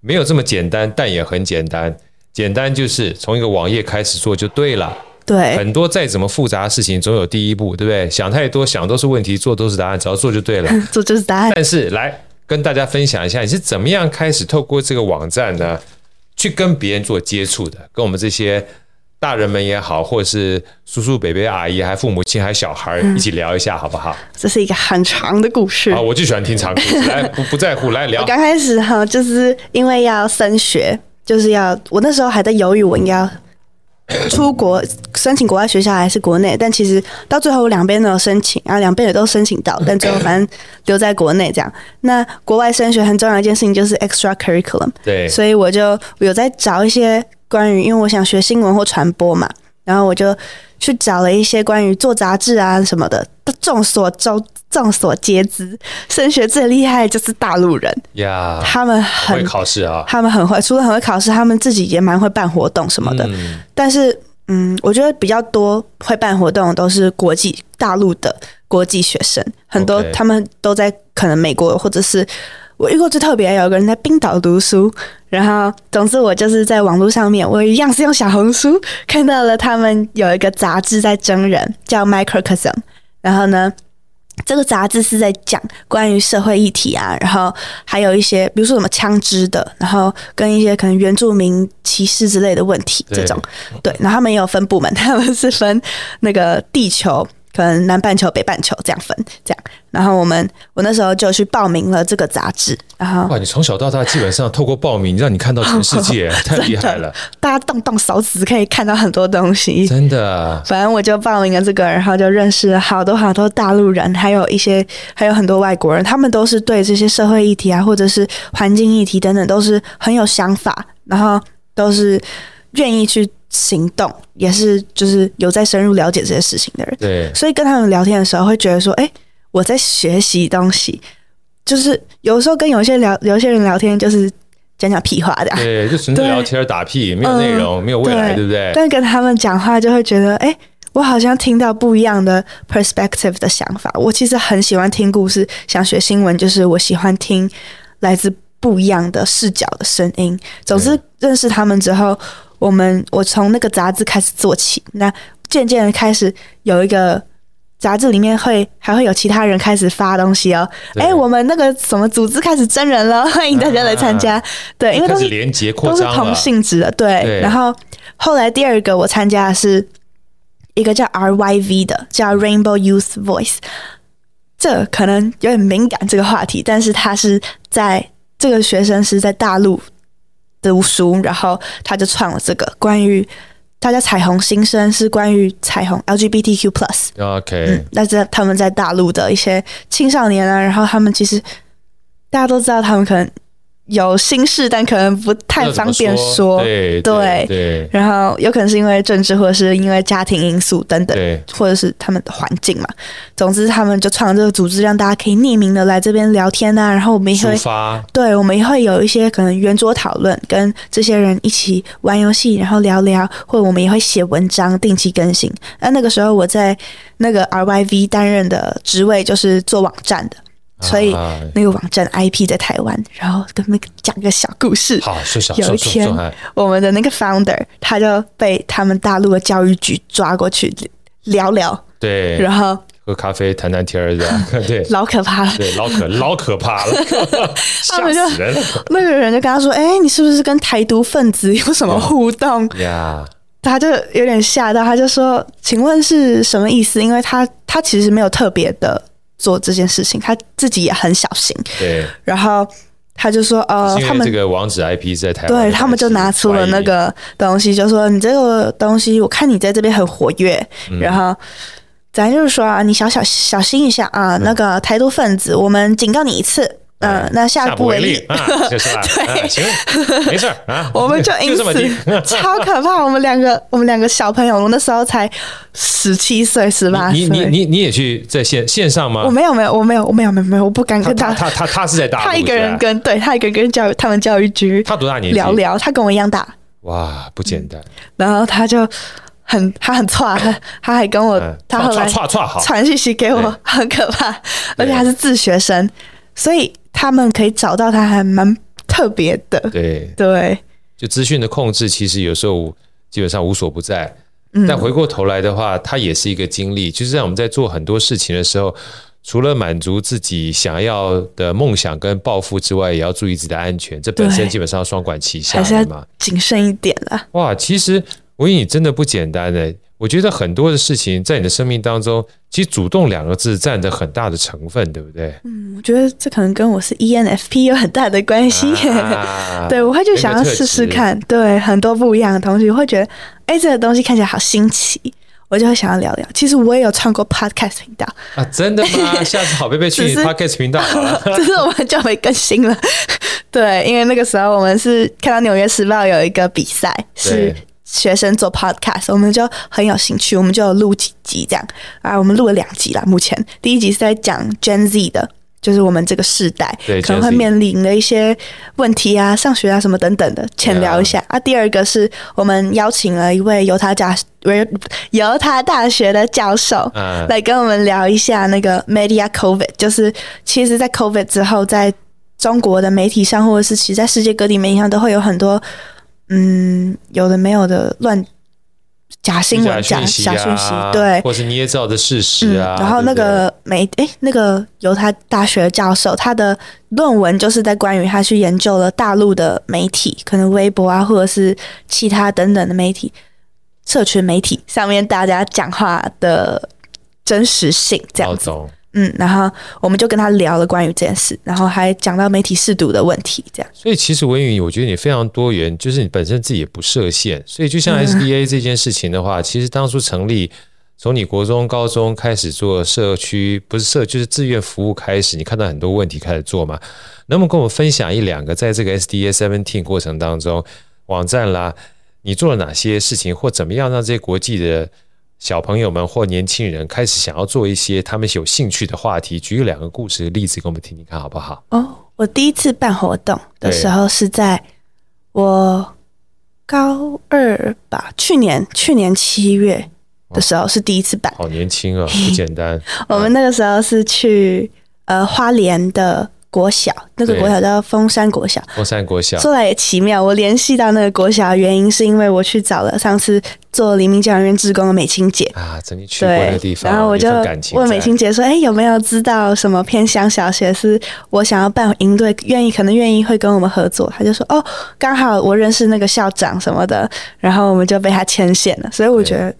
没有这么简单，但也很简单，简单就是从一个网页开始做就对了。对，很多再怎么复杂的事情，总有第一步，对不对？想太多，想都是问题，做都是答案，只要做就对了，做就是答案。但是来跟大家分享一下，你是怎么样开始透过这个网站呢，去跟别人做接触的？跟我们这些大人们也好，或者是叔叔、伯伯、阿姨，还父母亲，还小孩一起聊一下，好不好？这是一个很长的故事。啊，我就喜欢听长故事，来不不在乎，来聊。我刚开始哈，就是因为要升学，就是要我那时候还在犹豫，我应该要。出国申请国外学校还是国内？但其实到最后我两边都有申请，然后两边也都申请到，但最后反正留在国内这样。那国外升学很重要的一件事情就是 extra curriculum，对，所以我就有在找一些关于，因为我想学新闻或传播嘛，然后我就去找了一些关于做杂志啊什么的。众所周众所皆知，升学最厉害的就是大陆人呀他们很会考试啊，他们很会，除了很会考试，他们自己也蛮会办活动什么的。嗯、但是，嗯，我觉得比较多会办活动都是国际大陆的国际学生，很多他们都在可能美国，或者是我遇过最特别有一个人在冰岛读书。然后，总之我就是在网络上面，我一样是用小红书看到了他们有一个杂志在征人，叫 Microcosm。然后呢，这个杂志是在讲关于社会议题啊，然后还有一些，比如说什么枪支的，然后跟一些可能原住民歧视之类的问题，这种对，对。然后他们也有分部门，他们是分那个地球。可能南半球、北半球这样分，这样，然后我们我那时候就去报名了这个杂志，然后哇，你从小到大基本上透过报名让你看到全世界，太厉害了！大家动动手指可以看到很多东西，真的。反正我就报名了这个，然后就认识了好多好多大陆人，还有一些还有很多外国人，他们都是对这些社会议题啊，或者是环境议题等等，都是很有想法，然后都是愿意去。行动也是，就是有在深入了解这些事情的人，对，所以跟他们聊天的时候，会觉得说，哎、欸，我在学习东西，就是有时候跟有些聊，有些人聊天，就是讲讲屁话的，对，就纯粹聊天打屁，没有内容，嗯、没有未来，对，对不对？但跟他们讲话，就会觉得，哎、欸，我好像听到不一样的 perspective 的想法。我其实很喜欢听故事，想学新闻，就是我喜欢听来自不一样的视角的声音。总之，认识他们之后。我们我从那个杂志开始做起，那渐渐的开始有一个杂志里面会还会有其他人开始发东西哦。哎，我们那个什么组织开始真人了，欢迎大家来参加。啊、对，因为都是连结扩张都是同性质的。对，对，然后后来第二个我参加的是一个叫 RYV 的，叫 Rainbow Youth Voice。这可能有点敏感这个话题，但是它是在这个学生是在大陆读书，然后他就创了这个关于大家彩虹新生是关于彩虹 LGBTQ plus。OK，那在他们在大陆的一些青少年啊，然后他们其实大家都知道，他们可能。有心事，但可能不太方便说。说对对，对，然后有可能是因为政治，或者是因为家庭因素等等，或者是他们的环境嘛。总之，他们就创这个组织，让大家可以匿名的来这边聊天啊。然后我们也会，对，我们也会有一些可能圆桌讨论，跟这些人一起玩游戏，然后聊聊，或者我们也会写文章，定期更新。那那个时候我在那个 RYV 担任的职位就是做网站的。所以那个网站 IP 在台湾，然后跟那个讲个小故事。好，说小有一天，我们的那个 founder 他就被他们大陆的教育局抓过去聊聊。对，然后喝咖啡谈谈天儿的，对，老可怕了，对，老可老可怕了，吓死人了。那个人就跟他说：“哎、欸，你是不是跟台独分子有什么互动？”呀、他就有点吓到，他就说：“请问是什么意思？”因为他他其实没有特别的。做这件事情，他自己也很小心。对，然后他就说：“呃，他们这个网址 IP 在台湾，对他们就拿出了那个东西，就说你这个东西，我看你在这边很活跃，嗯、然后咱就是说啊，你小小小心一下啊，那个台独分子，我们警告你一次。”嗯、呃，那下不为例，为例啊，就是 对，行，没事啊，我们就因此超可怕。我们两个，我们两个小朋友，我那时候才十七岁、十八岁。你你你你也去在线线上吗？我没有，没有，我没有，我没有，没有，没有，我不敢跟他。他他他，他是在大陆，他一个人跟对他一个人跟教育他们教育局。他多大年纪？聊聊，他跟我一样大。哇，不简单。然后他就很他很挫，他他还跟我，他后来传信息给我，很可怕，而且他是自学生，所以。他们可以找到他，还蛮特别的。对对，就资讯的控制，其实有时候基本上无所不在。嗯，但回过头来的话，它也是一个经历。就是在我们在做很多事情的时候，除了满足自己想要的梦想跟抱负之外，也要注意自己的安全。这本身基本上双管齐下嘛，还是要谨慎一点啦。哇，其实文颖真的不简单的。我觉得很多的事情在你的生命当中，其实“主动”两个字占着很大的成分，对不对？嗯，我觉得这可能跟我是 ENFP 有很大的关系。啊、对，我会就想要试试看，对很多不一样的东西，我会觉得，哎，这个东西看起来好新奇，我就会想要聊聊。其实我也有创过 Podcast 频道啊，真的吗？下次好贝贝去你 Podcast 频道好了，只是我们就没更新了。对，因为那个时候我们是看到《纽约时报》有一个比赛是。学生做 podcast，我们就很有兴趣，我们就录几集这样啊。我们录了两集啦。目前第一集是在讲 Gen Z 的，就是我们这个世代可能会面临的一些问题啊，上学啊什么等等的，浅聊一下啊。第二个是我们邀请了一位犹他大维 犹他大学的教授来跟我们聊一下那个 Media COVID，就是其实，在 COVID 之后，在中国的媒体上，或者是其实在世界各地媒体上，都会有很多。嗯，有的没有的乱假新闻、假假讯息，对，或是捏造的事实啊。嗯、然后那个媒，哎，那个犹他大学教授，他的论文就是在关于他去研究了大陆的媒体，可能微博啊，或者是其他等等的媒体、社群媒体上面大家讲话的真实性，这样子。嗯，然后我们就跟他聊了关于这件事，然后还讲到媒体试读的问题，这样。所以其实文宇，我觉得你非常多元，就是你本身自己也不设限。所以就像 SDA 这件事情的话，嗯、其实当初成立，从你国中、高中开始做社区，不是社，就是志愿服务开始，你看到很多问题开始做嘛。能不能跟我们分享一两个，在这个 SDA Seventeen 过程当中，网站啦，你做了哪些事情，或怎么样让这些国际的小朋友们或年轻人开始想要做一些他们有兴趣的话题，举两个故事的例子给我们听听看好不好？哦，我第一次办活动的时候是在我高二吧，去年去年七月的时候是第一次办，好年轻啊，不简单。我们那个时候是去呃花莲的。国小那个国小叫凤山国小，凤山国小说来也奇妙。我联系到那个国小的原因，是因为我去找了上次做黎明教养院志工的美青姐啊，曾经去过那个地方，然后我就问美青姐说：“哎、欸，有没有知道什么偏乡小学是我想要办营队，愿意可能愿意会跟我们合作？”她就说：“哦，刚好我认识那个校长什么的，然后我们就被他牵线了。”所以我觉得，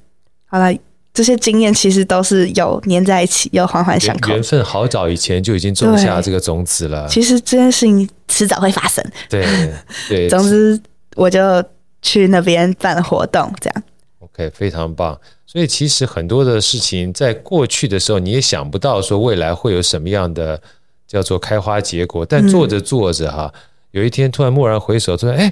好了。这些经验其实都是有粘在一起，有环环相扣。缘分好早以前就已经种下这个种子了。其实这件事情迟早会发生。对对，总之我就去那边办活动，这样。OK，非常棒。所以其实很多的事情在过去的时候，你也想不到说未来会有什么样的叫做开花结果。但做着做着哈，嗯、有一天突然蓦然回首，突然哎。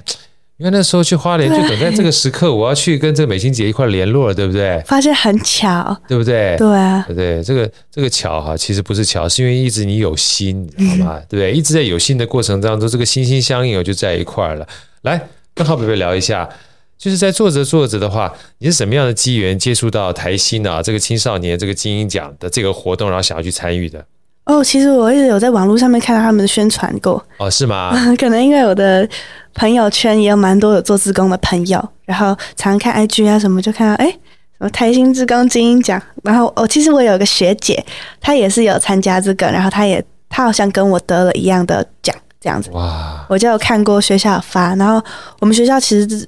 因为那时候去花莲，就等在这个时刻，我要去跟这个美心姐一块联络了，对不对？发现很巧，对不对？对啊，对对，这个这个巧哈，其实不是巧，是因为一直你有心，你知道吗？对不对？一直在有心的过程当中，这个心心相印，我就在一块了。来，跟浩北北聊一下，就是在做着做着的话，你是什么样的机缘接触到台新啊这个青少年这个精英奖的这个活动，然后想要去参与的？哦，其实我一直有在网络上面看到他们的宣传过。哦，是吗？可能因为我的朋友圈也有蛮多有做志工的朋友，然后常看 IG 啊什么，就看到哎，什么台新志工精英奖。然后哦，其实我有个学姐，她也是有参加这个，然后她也她好像跟我得了一样的奖，这样子。哇！我就有看过学校有发，然后我们学校其实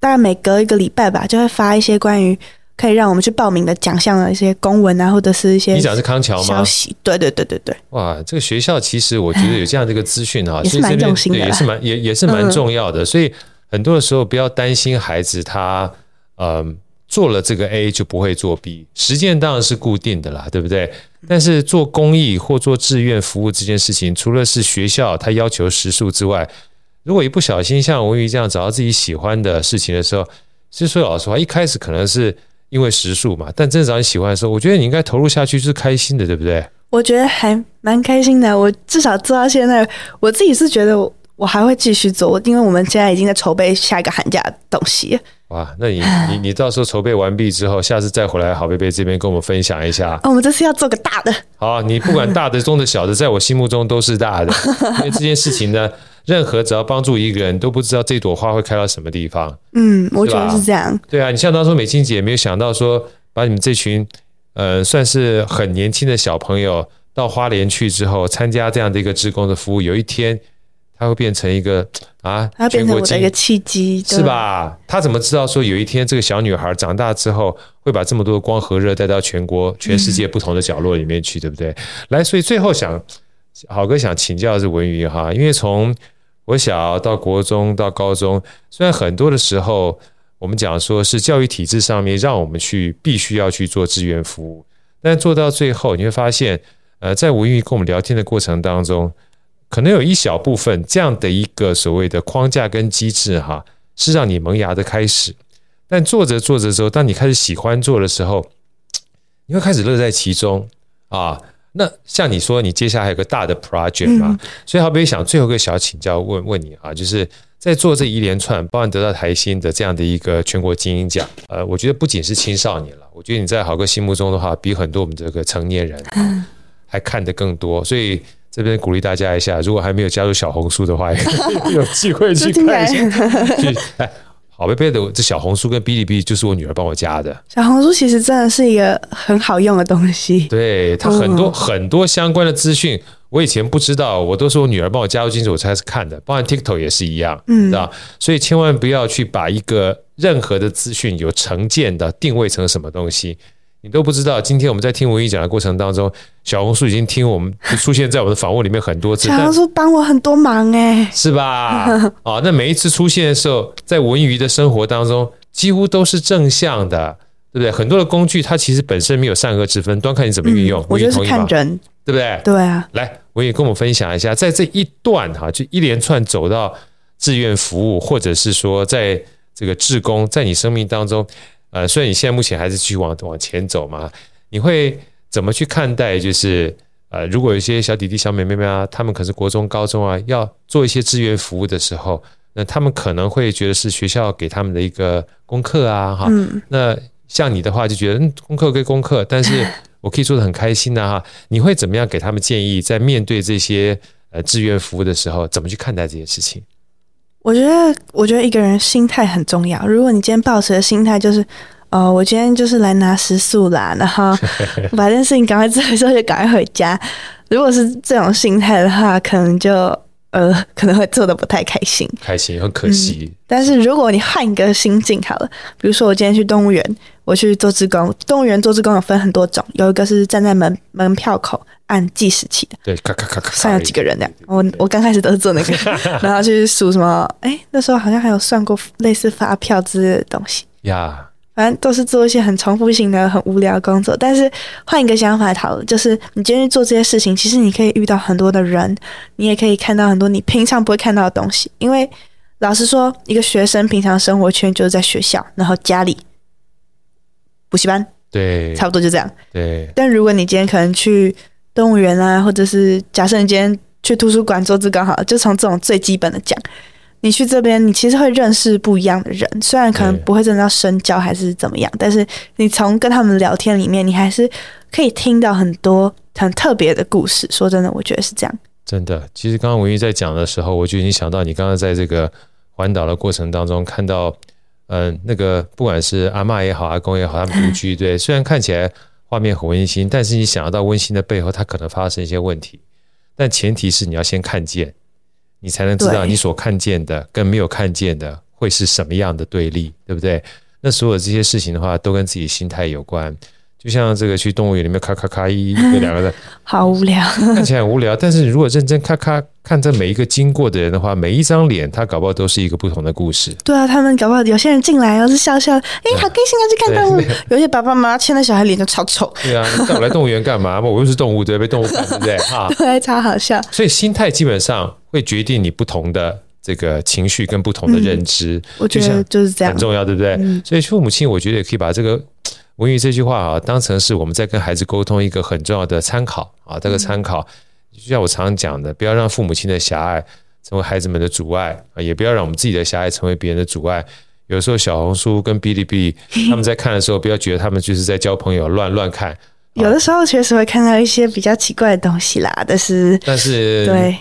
大概每隔一个礼拜吧，就会发一些关于。可以让我们去报名的奖项的一些公文啊，或者是一些你讲是康桥吗？消息，对对对对对。哇，这个学校其实我觉得有这样的一个资讯哈，也是蛮用心的，也是蛮也也是蛮重要的。所以很多的时候不要担心孩子他嗯做了这个 A 就不会做 B，时间当然是固定的啦，对不对？但是做公益或做志愿服务这件事情，除了是学校他要求时数之外，如果一不小心像文瑜这样找到自己喜欢的事情的时候，其实说老实话，一开始可能是。因为时数嘛，但真的找你喜欢的时候，我觉得你应该投入下去是开心的，对不对？我觉得还蛮开心的。我至少做到现在，我自己是觉得我我还会继续做，因为我们现在已经在筹备下一个寒假的东西。哇，那你你你到时候筹备完毕之后，下次再回来好贝贝这边跟我们分享一下。哦，我们这次要做个大的。好，你不管大的、中的、小的，在我心目中都是大的，因为这件事情呢。任何只要帮助一个人，都不知道这朵花会开到什么地方。嗯，我觉得是这样。对啊，你像当初美清姐没有想到说，把你们这群呃算是很年轻的小朋友到花莲去之后，参加这样的一个志工的服务，有一天他会变成一个 啊，他变成我的一个契机，是吧？他怎么知道说有一天这个小女孩长大之后会把这么多的光和热带到全国、全世界不同的角落里面去，对不对？来，所以最后想好哥想请教的是文瑜哈，因为从我小到国中到高中，虽然很多的时候我们讲说是教育体制上面让我们去必须要去做志愿服务，但做到最后你会发现，呃，在文瑜跟我们聊天的过程当中，可能有一小部分这样的一个所谓的框架跟机制哈，是让你萌芽的开始。但做着做着之后，当你开始喜欢做的时候，你会开始乐在其中啊。那像你说，你接下来还有个大的 project 嘛？所以好比想最后一个小请教问问你啊，就是在做这一连串，包含得到台新的这样的一个全国精英奖，呃，我觉得不仅是青少年了，我觉得你在好哥心目中的话，比很多我们这个成年人还看得更多。所以这边鼓励大家一下，如果还没有加入小红书的话，有机会去看一下，去哎。宝贝贝的这小红书跟哔哩哔哩就是我女儿帮我加的。小红书其实真的是一个很好用的东西，对，它很多、嗯、很多相关的资讯，我以前不知道，我都是我女儿帮我加入进去，我才开始看的。包含 TikTok 也是一样，嗯，知道。所以千万不要去把一个任何的资讯有成见的定位成什么东西。你都不知道，今天我们在听文瑜讲的过程当中，小红书已经听我们出现在我们的访问里面很多次。小红书帮我很多忙哎，是吧？啊，那每一次出现的时候，在文娱的生活当中，几乎都是正向的，对不对？很多的工具它其实本身没有善恶之分，端看你怎么运用。嗯、我觉得是看人，对不对？对啊。来，文瑜跟我们分享一下，在这一段哈，就一连串走到志愿服务，或者是说在这个志工，在你生命当中。呃，所以你现在目前还是继续往往前走嘛？你会怎么去看待？就是呃，如果有一些小弟弟、小妹妹啊，他们可是国中、高中啊，要做一些志愿服务的时候，那他们可能会觉得是学校给他们的一个功课啊，哈。嗯。那像你的话，就觉得嗯，功课归功课，但是我可以做的很开心呐，哈。你会怎么样给他们建议？在面对这些呃志愿服务的时候，怎么去看待这件事情？我觉得，我觉得一个人心态很重要。如果你今天抱持的心态就是，哦，我今天就是来拿食宿啦，然后 把这件事情赶快做完之后就赶快回家。如果是这种心态的话，可能就呃，可能会做的不太开心，开心很可惜。嗯、但是如果你换一个心境好了，比如说我今天去动物园，我去做志工，动物园做志工有分很多种，有一个是站在门门票口按计时器的，对，咔咔咔咔，算有几个人的。我我刚开始都是做那个，然后去数什么，哎，那时候好像还有算过类似发票之类的东西呀。反正都是做一些很重复性的、很无聊的工作。但是换一个想法讨论，就是你今天做这些事情，其实你可以遇到很多的人，你也可以看到很多你平常不会看到的东西。因为老实说，一个学生平常生活圈就是在学校，然后家里、补习班，对，差不多就这样。对。但如果你今天可能去动物园啊，或者是假设你今天去图书馆做这刚，好，就从这种最基本的讲。你去这边，你其实会认识不一样的人，虽然可能不会真的要深交还是怎么样，但是你从跟他们聊天里面，你还是可以听到很多很特别的故事。说真的，我觉得是这样。真的，其实刚刚文玉在讲的时候，我就已经想到你刚刚在这个环岛的过程当中看到，嗯，那个不管是阿嬷也好，阿公也好，他们独居，对，虽然看起来画面很温馨，但是你想要到温馨的背后，它可能发生一些问题，但前提是你要先看见。你才能知道你所看见的跟没有看见的会是什么样的对立，对不对？那所有这些事情的话，都跟自己心态有关。就像这个去动物园里面咔咔咔一个两个人，好无聊，看起来很无聊。但是你如果认真咔咔看这每一个经过的人的话，每一张脸，他搞不好都是一个不同的故事。对啊，他们搞不好有些人进来然后是笑笑，哎，好开心啊，去看动物。有些爸爸妈妈牵着小孩脸就超丑。对啊，你带我来动物园干嘛？我又是动物，对，被动物赶，对不对？哈，对，超好笑。所以心态基本上会决定你不同的这个情绪跟不同的认知。嗯、我觉得就是这样，很重要，对不对？嗯、所以父母亲，我觉得也可以把这个。文瑜这句话啊，当成是我们在跟孩子沟通一个很重要的参考啊。这个参考，就像我常常讲的，不要让父母亲的狭隘成为孩子们的阻碍啊，也不要让我们自己的狭隘成为别人的阻碍。有时候小红书跟哔哩哔哩他们在看的时候，不要觉得他们就是在交朋友，乱乱看。有的时候确实会看到一些比较奇怪的东西啦，但是但是对，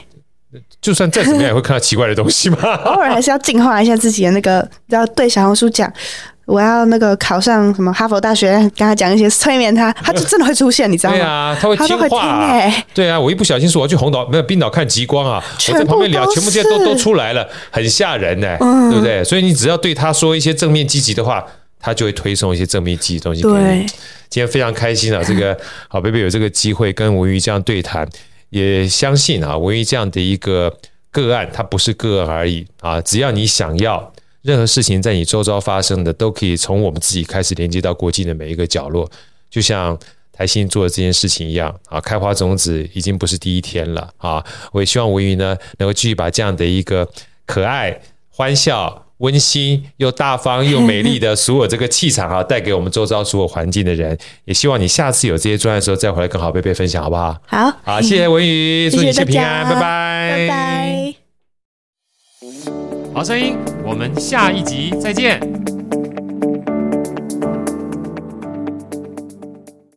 就算再怎么样也会看到奇怪的东西嘛。偶尔还是要净化一下自己的那个，要对小红书讲。我要那个考上什么哈佛大学，跟他讲一些催眠他，他就真的会出现，你知道吗？对啊，他会听话、啊。欸、对啊，我一不小心说我要去红岛，没有冰岛看极光啊，我在旁边聊，全部这些都都出来了，很吓人呢、欸，嗯、对不对？所以你只要对他说一些正面积极的话，他就会推送一些正面积极的东西给你。今天非常开心啊，这个好贝贝有这个机会跟文瑜这样对谈，也相信啊，文瑜这样的一个个案，它不是个案而已啊，只要你想要。任何事情在你周遭发生的，都可以从我们自己开始连接到国际的每一个角落，就像台新做的这件事情一样啊。开花种子已经不是第一天了啊！我也希望文宇呢，能够继续把这样的一个可爱、欢笑、温馨又大方又美丽的所有这个气场啊，带给我们周遭所有环境的人。也希望你下次有这些专案的时候，再回来跟好贝贝分享，好不好？好，好，谢谢文宇，祝你一切平安，拜拜，拜拜。好声音，我们下一集再见。